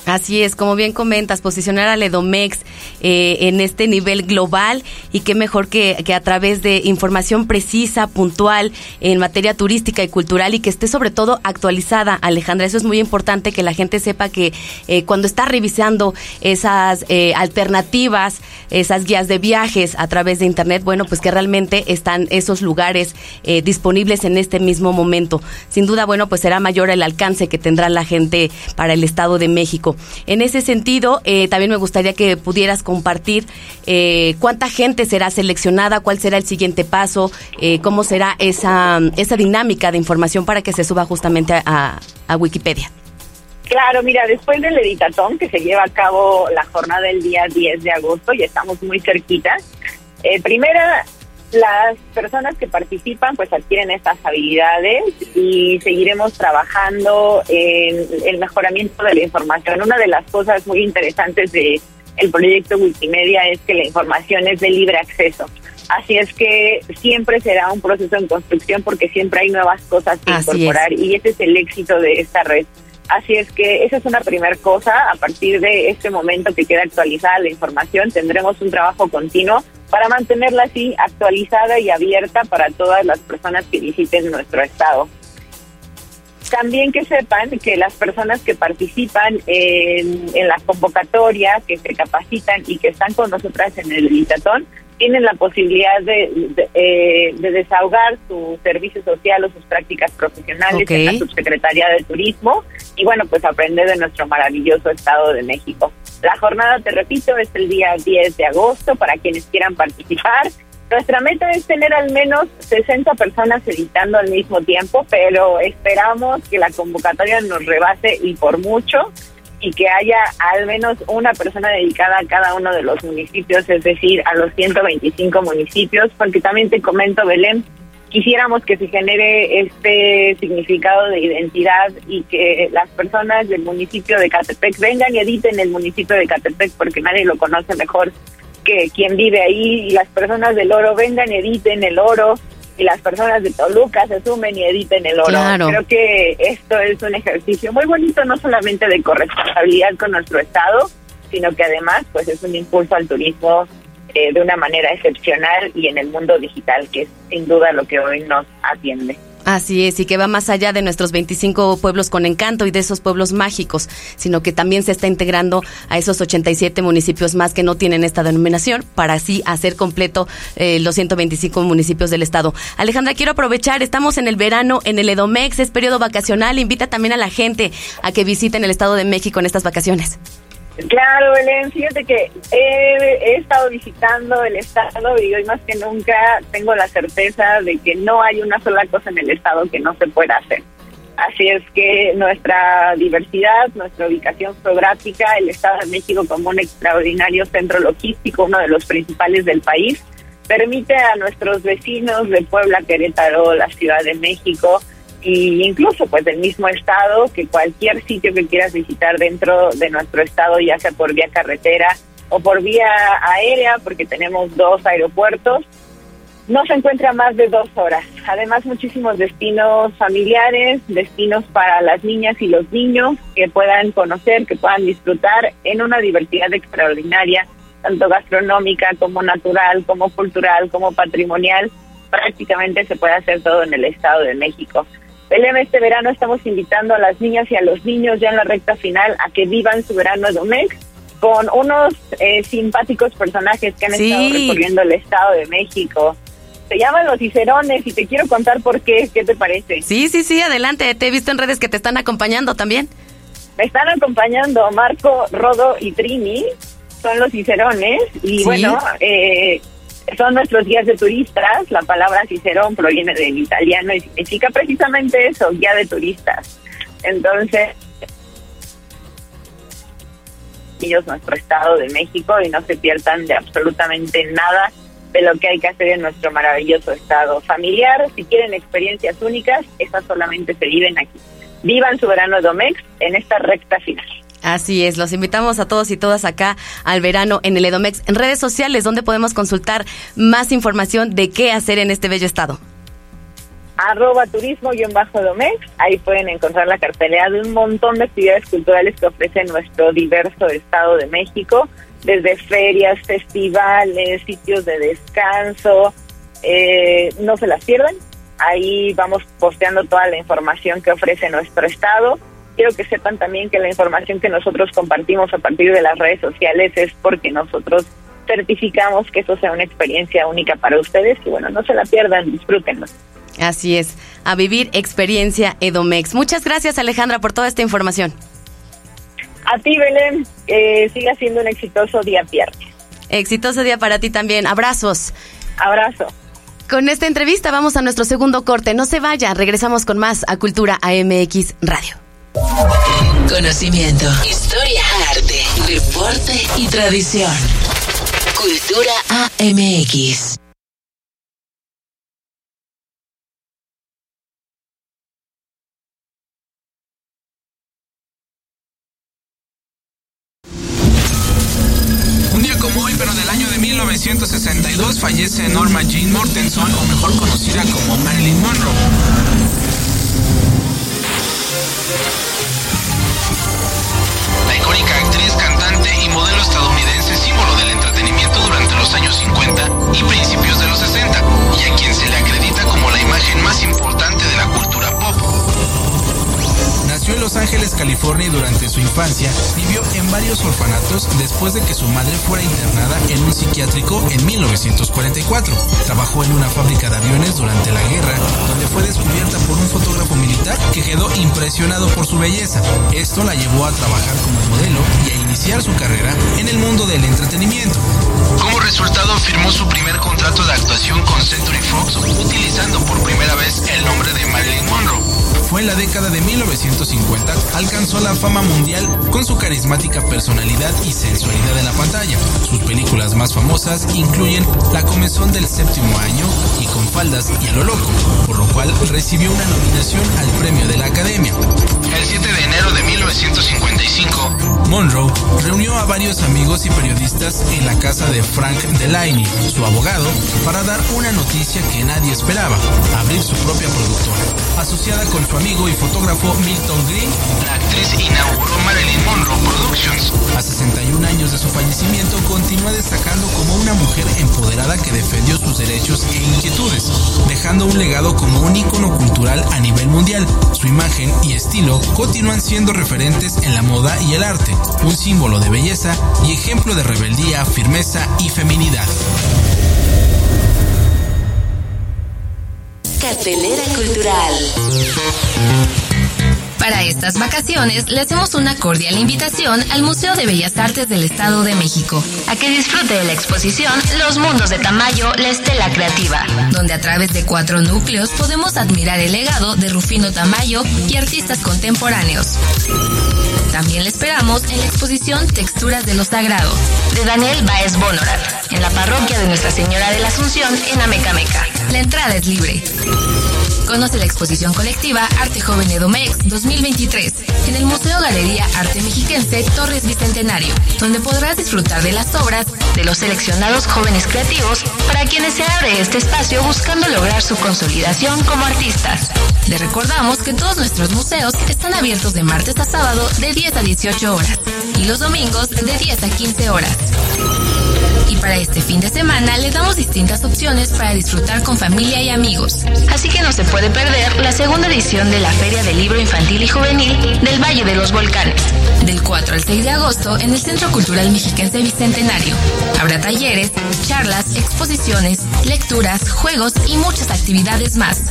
Así es, como bien comentas, posicionar a Ledomex eh, en este nivel global y qué mejor que, a través de información precisa, puntual en materia turística y cultural y que esté sobre todo actualizada, Alejandra. Eso es muy importante que la gente sepa que eh, cuando está revisando esas eh, alternativas, esas guías de viajes a través de Internet, bueno, pues que realmente están esos lugares disponibles en este mismo momento. Sin duda, bueno, pues será mayor el alcance que tendrá la gente para el Estado de México. En ese sentido, eh, también me gustaría que pudieras compartir eh, cuánta gente será seleccionada, cuál será el siguiente paso, eh, cómo será esa, esa dinámica de información para que se suba justamente a, Wikipedia. Claro, mira, después del editatón que se lleva a cabo la jornada del día 10 de agosto, y estamos muy cerquitas, primera las personas que participan pues adquieren estas habilidades y seguiremos trabajando en el mejoramiento de la información. Una de las cosas muy interesantes de el proyecto Wikimedia es que la información es de libre acceso. Así es que siempre será un proceso en construcción porque siempre hay nuevas cosas que incorporar y ese es el éxito de esta red. Así es que esa es una primera cosa. A partir de este momento que queda actualizada la información, tendremos un trabajo continuo para mantenerla así actualizada y abierta para todas las personas que visiten nuestro estado. También que sepan que las personas que participan en, en la convocatoria, que se capacitan y que están con nosotras en el Litatón, tienen la posibilidad de, eh, de, desahogar su servicio social o sus prácticas profesionales en la Subsecretaría de Turismo y bueno, pues aprender de nuestro maravilloso Estado de México. La jornada, te repito, es el día 10 de agosto para quienes quieran participar. Nuestra meta es tener al menos 60 personas editando al mismo tiempo, pero esperamos que la convocatoria nos rebase y por mucho y que haya al menos una persona dedicada a cada uno de los municipios, es decir, a los 125 municipios, porque también te comento, Belén, quisiéramos que se genere este significado de identidad y que las personas del municipio de Catepec vengan y editen el municipio de Catepec porque nadie lo conoce mejor que quien vive ahí y las personas del oro vengan y editen el oro y las personas de Toluca se sumen y editen el oro. Creo que esto es un ejercicio muy bonito, no solamente de corresponsabilidad con nuestro Estado, sino que además pues es un impulso al turismo eh, de una manera excepcional y en el mundo digital, que es sin duda lo que hoy nos atiende. Así es, y que va más allá de nuestros 25 pueblos con encanto y de esos pueblos mágicos, sino que también se está integrando a esos 87 municipios más que no tienen esta denominación para así hacer completo eh, los 125 municipios del estado. Alejandra, quiero aprovechar, estamos en el verano en el Edomex, es periodo vacacional, invita también a la gente a que visiten el Estado de México en estas vacaciones. Claro, Belén, fíjate que he, estado visitando el estado y hoy más que nunca tengo la certeza de que no hay una sola cosa en el estado que no se pueda hacer. Así es que nuestra diversidad, nuestra ubicación geográfica, el Estado de México como un extraordinario centro logístico, uno de los principales del país, permite a nuestros vecinos de Puebla, Querétaro, la Ciudad de México, y incluso pues del mismo estado, que cualquier sitio que quieras visitar dentro de nuestro estado, ya sea por vía carretera o por vía aérea, porque tenemos dos aeropuertos, no se encuentra más de dos horas. Además, muchísimos destinos familiares, destinos para las niñas y los niños que puedan conocer, que puedan disfrutar en una diversidad extraordinaria, tanto gastronómica como natural, como cultural, como patrimonial. Prácticamente se puede hacer todo en el Estado de México. Belén, este verano estamos invitando a las niñas y a los niños ya en la recta final a que vivan su verano de Domex con unos eh, simpáticos personajes que han estado recorriendo el Estado de México. Se llaman los Cicerones y te quiero contar por qué. ¿Qué te parece? Sí, sí, sí, adelante. Te he visto en redes que te están acompañando también. Me están acompañando Marco, Rodo y Trini. Son los Cicerones. Y bueno, eh, son nuestros guías de turistas. La palabra Cicerón proviene del italiano y significa precisamente eso, guía de turistas. Entonces, ellos nuestro estado de México y no se pierdan de absolutamente nada de lo que hay que hacer en nuestro maravilloso estado familiar. Si quieren experiencias únicas, esas solamente se viven aquí. Vivan su verano Domex en esta recta final. Así es, los invitamos a todos y todas acá al verano en el Edomex. En redes sociales, donde podemos consultar más información de qué hacer en este bello estado. Arroba turismo-domex, ahí pueden encontrar la cartelera de un montón de actividades culturales que ofrece nuestro diverso estado de México, desde ferias, festivales, sitios de descanso, eh, no se las pierdan, ahí vamos posteando toda la información que ofrece nuestro estado quiero que sepan también que la información que nosotros compartimos a partir de las redes sociales es porque nosotros certificamos que eso sea una experiencia única para ustedes y bueno, no se la pierdan, disfrútenlo. Así es, a vivir experiencia Edomex. Muchas gracias Alejandra por toda esta información. A ti Belén, eh, siga siendo un exitoso día viernes. Exitoso día para ti también, abrazos. Abrazo. Con esta entrevista vamos a nuestro segundo corte. No se vaya, regresamos con más a Cultura AMX Radio. Conocimiento, historia, arte, deporte y tradición. Cultura AMX. Un día como hoy, pero del año de 1962, fallece Norma Jean Mortenson, o mejor conocida como Marilyn Monroe. La icónica actriz, cantante y modelo estadounidense, símbolo del entretenimiento durante los años 50 y principios de los 60, y a quien se le acredita como la imagen más importante de la cultura pop. Nació en Los Ángeles, California y durante su infancia vivió en varios orfanatos después de que su madre fuera internada en un psiquiátrico en 1944. Trabajó en una fábrica de aviones durante la guerra, donde fue descubierta por un fotógrafo militar que quedó impresionado por su belleza. Esto la llevó a trabajar como modelo y a iniciar su carrera en el mundo del entretenimiento. Como resultado firmó su primer contrato de actuación con Century Fox, utilizando por Fue en la década de 1950 alcanzó la fama mundial con su carismática personalidad y sensualidad en la pantalla. Sus películas más famosas incluyen La comezón del séptimo año y Con faldas y a lo loco, por lo cual recibió una nominación al premio de la Academia. El 7 de enero de 1955, Monroe reunió a varios amigos y periodistas en la casa de Frank Delaney, su abogado, para dar una noticia que nadie esperaba, abrir su propia productora. Asociada con su amigo y fotógrafo Milton Green, la actriz inauguró Marilyn Monroe Productions. A 61 años de su fallecimiento, continúa destacando como una mujer empoderada que defendió sus derechos e inquietudes, dejando un legado como un ícono cultural a nivel mundial. Su imagen y estilo continúan siendo referentes en la moda y el arte, un símbolo de belleza y ejemplo de rebeldía, firmeza y feminidad. Cultural. Para estas vacaciones le hacemos una cordial invitación al Museo de Bellas Artes del Estado de México a que disfrute de la exposición Los Mundos de Tamayo, la Estela Creativa, donde a través de cuatro núcleos podemos admirar el legado de Rufino Tamayo y artistas contemporáneos. También le esperamos en la exposición Texturas de lo Sagrado de Daniel Baez Bonorat en la parroquia de Nuestra Señora de la Asunción en Amecameca. La entrada es libre. Conoce la exposición colectiva Arte Joven Edomex 2023 en el Museo Galería Arte Mexiquense Torres Bicentenario, donde podrás disfrutar de las obras de los seleccionados jóvenes creativos para quienes se abre este espacio buscando lograr su consolidación como artistas. Le recordamos que todos nuestros museos están abiertos de martes a sábado de 10 a 18 horas y los domingos de 10 a 15 horas. Para este fin de semana le damos distintas opciones para disfrutar con familia y amigos. Así que no se puede perder la segunda edición de la Feria del Libro Infantil y Juvenil del Valle de los Volcanes. Del 4 al 6 de agosto en el Centro Cultural Mexiquense Bicentenario. Habrá talleres, charlas, exposiciones, lecturas, juegos y muchas actividades más.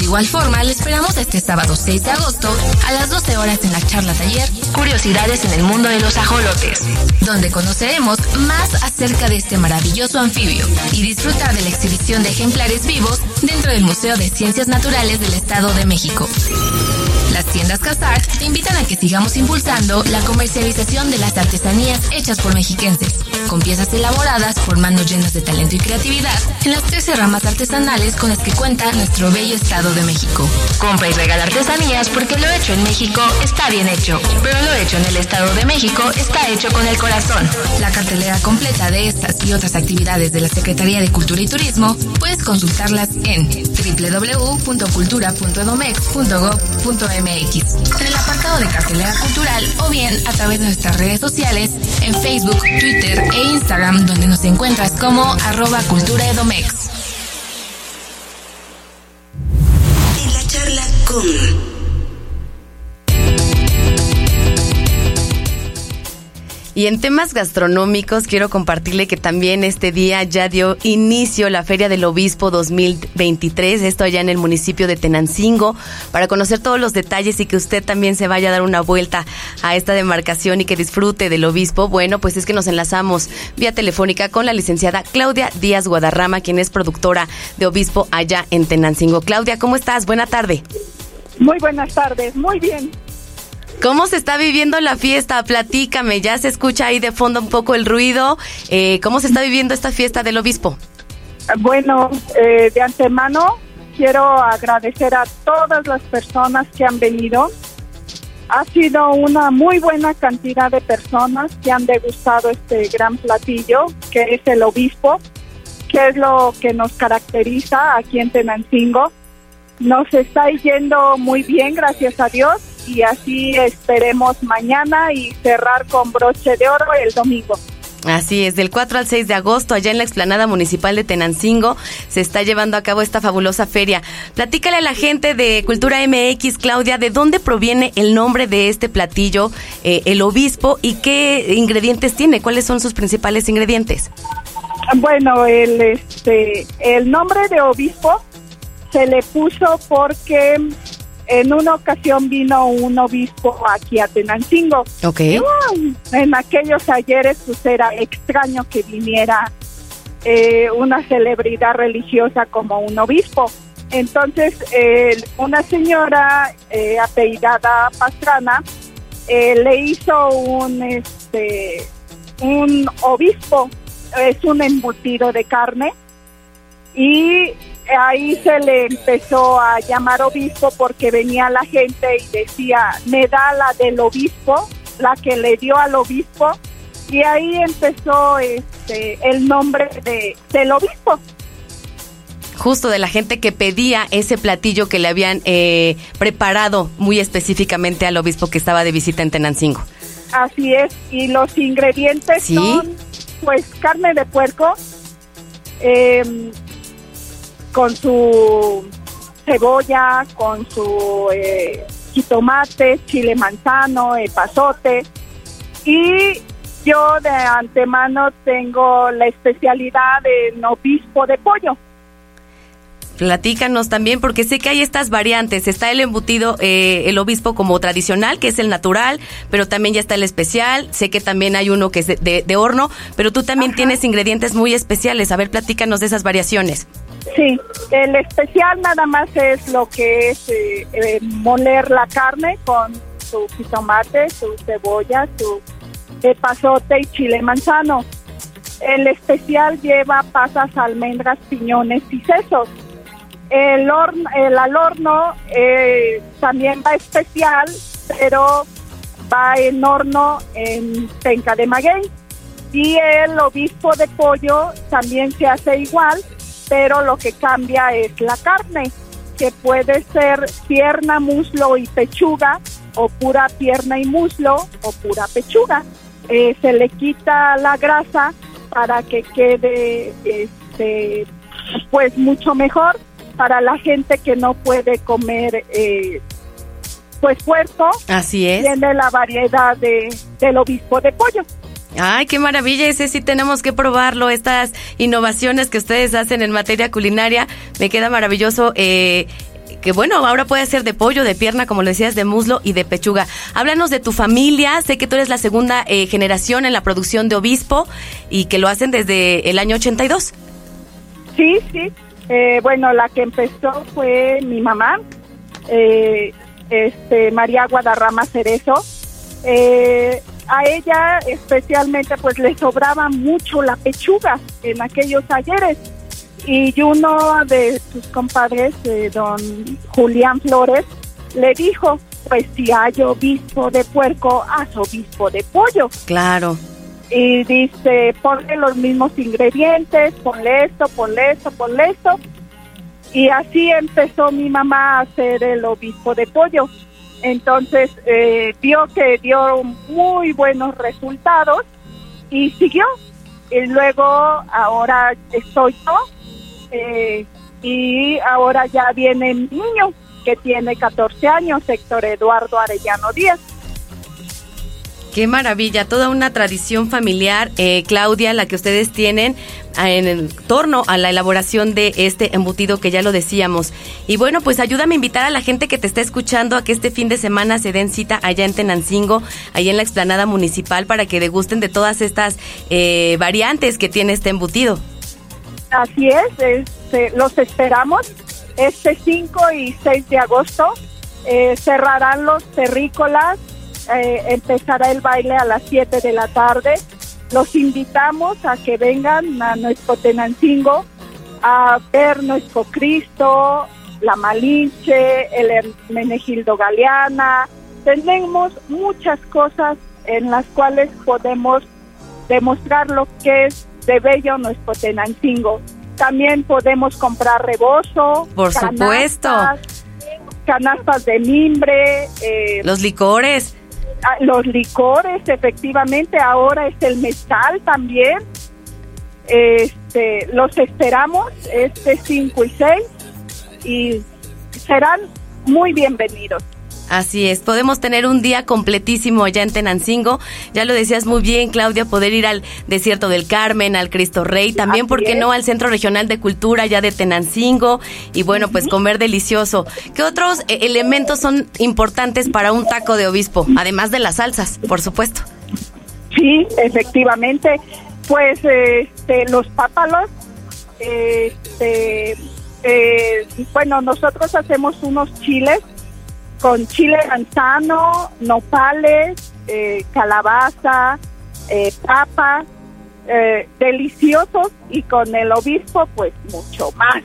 De igual forma, le esperamos este sábado 6 de agosto a las 12 horas en la charla taller Curiosidades en el mundo de los ajolotes, donde conoceremos más acerca de este maravilloso anfibio y disfrutar de la exhibición de ejemplares vivos dentro del Museo de Ciencias Naturales del Estado de México. Las tiendas Casar te invitan a que sigamos impulsando la comercialización de las artesanías hechas por mexiquenses, con piezas elaboradas por manos llenas de talento y creatividad en las 13 ramas artesanales con las que cuenta nuestro bello Estado de México. Compra y regala artesanías porque lo hecho en México está bien hecho, pero lo hecho en el Estado de México está hecho con el corazón. La cartelera completa de estas y otras actividades de la Secretaría de Cultura y Turismo puedes consultarlas en www.cultura.edomex.gov.mx en el apartado de cartelera cultural o bien a través de nuestras redes sociales en Facebook, Twitter e Instagram donde nos encuentras como arroba cultura edomex. En la charla con... Y en temas gastronómicos quiero compartirle que también este día ya dio inicio la Feria del Obispo 2023, esto allá en el municipio de Tenancingo, para conocer todos los detalles y que usted también se vaya a dar una vuelta a esta demarcación y que disfrute del obispo. Bueno, pues es que nos enlazamos vía telefónica con la licenciada Claudia Díaz Guadarrama, quien es productora de Obispo allá en Tenancingo. Claudia, ¿cómo estás? Buena tarde. Muy buenas tardes, muy bien. ¿Cómo se está viviendo la fiesta? Platícame, ya se escucha ahí de fondo un poco el ruido. Eh, ¿Cómo se está viviendo esta fiesta del obispo? Bueno, eh, de antemano quiero agradecer a todas las personas que han venido. Ha sido una muy buena cantidad de personas que han degustado este gran platillo, que es el obispo, que es lo que nos caracteriza aquí en Tenancingo. Nos está yendo muy bien, gracias a Dios y así esperemos mañana y cerrar con broche de oro el domingo. Así es, del 4 al 6 de agosto, allá en la explanada municipal de Tenancingo, se está llevando a cabo esta fabulosa feria. Platícale a la gente de Cultura MX, Claudia, de dónde proviene el nombre de este platillo, eh, el obispo, y qué ingredientes tiene, cuáles son sus principales ingredientes. Bueno, el, este, el nombre de obispo se le puso porque en una ocasión vino un obispo aquí a Tenancingo. Ok. en aquellos ayeres pues era extraño que viniera eh, una celebridad religiosa como un obispo. Entonces, eh, una señora eh, apellidada Pastrana eh, le hizo un, este, un obispo, es un embutido de carne, y ahí se le empezó a llamar obispo porque venía la gente y decía, me da la del obispo, la que le dio al obispo, y ahí empezó este, el nombre de, del obispo. Justo de la gente que pedía ese platillo que le habían eh, preparado muy específicamente al obispo que estaba de visita en Tenancingo. Así es, y los ingredientes son pues carne de puerco em, con su cebolla, con su eh, jitomate, chile manzano, el pasote y yo de antemano tengo la especialidad del obispo de pollo. Platícanos también, porque sé que hay estas variantes. Está el embutido, eh, el obispo como tradicional, que es el natural, pero también ya está el especial. Sé que también hay uno que es de, horno, pero tú también tienes ingredientes muy especiales. A ver, platícanos de esas variaciones. Sí, el especial nada más es lo que es eh, eh, moler la carne con su jitomate, su cebolla, su pasote y chile manzano. El especial lleva pasas, almendras, piñones y sesos el, horno, el al horno eh, también va especial, pero va en horno en penca de maguey. Y el obispo de pollo también se hace igual, pero lo que cambia es la carne, que puede ser pierna, muslo y pechuga, o pura pierna y muslo, o pura pechuga. Eh, se le quita la grasa para que quede este, pues mucho mejor para la gente que no puede comer eh, pues puerco. Así es. Tiene la variedad de, del obispo de pollo. Ay, qué maravilla, ese sí tenemos que probarlo, estas innovaciones que ustedes hacen en materia culinaria, me queda maravilloso. Eh, que bueno, ahora puede ser de pollo, de pierna, como le decías, de muslo y de pechuga. Háblanos de tu familia, sé que tú eres la segunda eh, generación en la producción de obispo y que lo hacen desde el año 82. Sí, sí, eh, bueno, la que empezó fue mi mamá, eh, este, María Guadarrama Cerezo. Eh, a ella especialmente pues le sobraba mucho la pechuga en aquellos talleres y uno de sus compadres, don Julián Flores, le dijo, pues si hay obispo de puerco, haz obispo de pollo. Claro y dice, ponle los mismos ingredientes, ponle esto, ponle esto, ponle esto. Y así empezó mi mamá a hacer el obispo de pollo. Entonces eh, vio que dio muy buenos resultados y siguió. Y luego ahora estoy yo eh, y ahora ya viene mi niño que tiene 14 años, Héctor Eduardo Arellano Díaz. Qué maravilla, toda una tradición familiar, eh, Claudia, la que ustedes tienen ah, en torno a la elaboración de este embutido que ya lo decíamos. Y bueno, pues ayúdame a invitar a la gente que te está escuchando a que este fin de semana se den cita allá en Tenancingo, allá en la explanada municipal, para que degusten de todas estas eh, variantes que tiene este embutido. Así es, este, los esperamos este 5 y 6 de agosto. Eh, cerrarán los terrícolas eh, empezará el baile a las 7 de la tarde. Los invitamos a que vengan a nuestro Tenancingo a ver nuestro Cristo, la Malinche, el Menegildo Galeana. Tenemos muchas cosas en las cuales podemos demostrar lo que es de bello nuestro Tenancingo. También podemos comprar rebozo. Por supuesto. Canastas de mimbre. Eh, los licores. Ah, los licores, efectivamente, ahora es el mezcal también. Este, los esperamos este 5 y 6 y serán muy bienvenidos. Así es, podemos tener un día completísimo allá en Tenancingo. Ya lo decías muy bien, Claudia, poder ir al Desierto del Carmen, al Cristo Rey, también, ¿por qué no?, al Centro Regional de Cultura ya de Tenancingo y bueno, pues comer delicioso. ¿Qué otros eh, elementos son importantes para un taco de obispo? Además de las salsas, por supuesto. Sí, efectivamente. Pues este, los pápalos, este, eh, bueno, nosotros hacemos unos chiles con chile manzano, nopales, eh, calabaza, eh, papa, eh, deliciosos y con el obispo pues mucho más.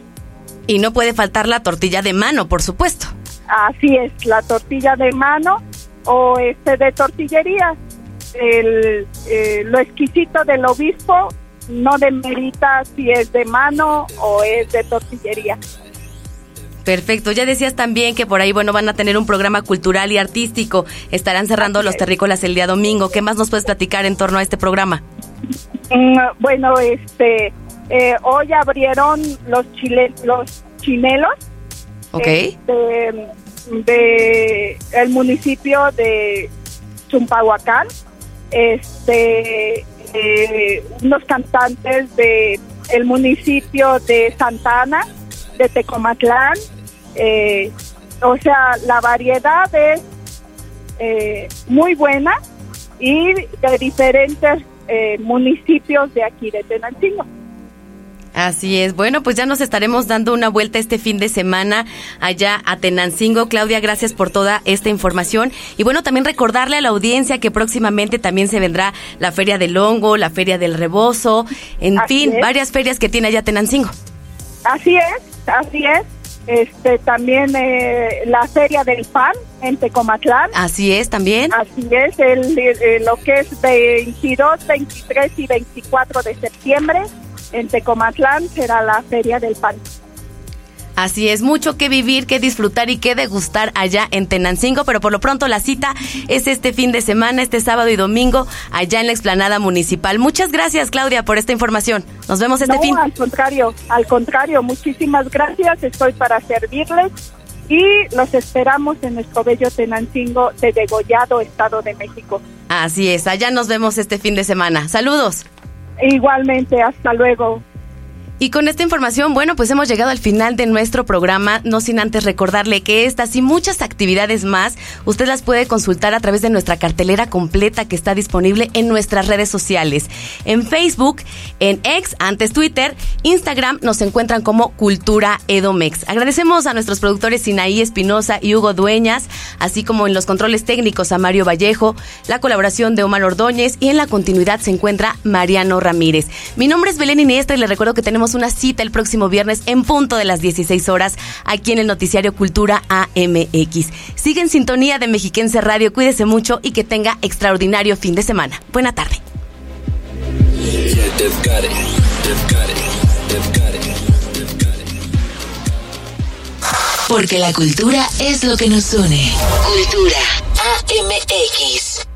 Y no puede faltar la tortilla de mano, por supuesto. Así es, la tortilla de mano o este de tortillería. El, eh, lo exquisito del obispo no demerita si es de mano o es de tortillería. Perfecto. Ya decías también que por ahí, bueno, van a tener un programa cultural y artístico. Estarán cerrando los terrícolas el día domingo. ¿Qué más nos puedes platicar en torno a este programa? Mm, bueno, este, eh, hoy abrieron los chile, los chinelos. Ok. este, de el municipio de Chumpahuacán. Este, eh, unos cantantes de el municipio de Santa Ana, de Tecomatlán. Eh, o sea, la variedad es eh, muy buena y de diferentes eh, municipios de aquí de Tenancingo. Así es. Bueno, pues ya nos estaremos dando una vuelta este fin de semana allá a Tenancingo. Claudia, gracias por toda esta información. Y bueno, también recordarle a la audiencia que próximamente también se vendrá la Feria del Hongo, la Feria del Rebozo, en Así fin, es. varias ferias que tiene allá Tenancingo. Así es, así es. Este también eh, la feria del pan en Tecomatlán. Así es también. Así es, el, eh, lo que es 22, 23 y 24 de septiembre en Tecomatlán será la feria del pan. Así es, mucho que vivir, que disfrutar y que degustar allá en Tenancingo, pero por lo pronto la cita es este fin de semana, este sábado y domingo, allá en la explanada municipal. Muchas gracias, Claudia, por esta información. Nos vemos este no, fin. al contrario, al contrario, muchísimas gracias, estoy para servirles y los esperamos en nuestro bello Tenancingo de Degollado, Estado de México. Así es, allá nos vemos este fin de semana. Saludos. Igualmente, hasta luego. Y con esta información, bueno, pues hemos llegado al final de nuestro programa, no sin antes recordarle que estas y muchas actividades más, usted las puede consultar a través de nuestra cartelera completa que está disponible en nuestras redes sociales. En Facebook, en X, antes Twitter, Instagram, nos encuentran como Cultura Edomex. Agradecemos a nuestros productores Sinaí Espinosa y Hugo Dueñas, así como en los controles técnicos a Mario Vallejo, la colaboración de Omar Ordóñez y en la continuidad se encuentra Mariano Ramírez. Mi nombre es Belén Iniestra y le recuerdo que una cita el próximo viernes en punto de las 16 horas aquí en el noticiario Cultura AMX. Sigue en sintonía de Mexiquense Radio, cuídese mucho y que tenga extraordinario fin de semana. Buena tarde. Porque la cultura es lo que nos une. Cultura AMX.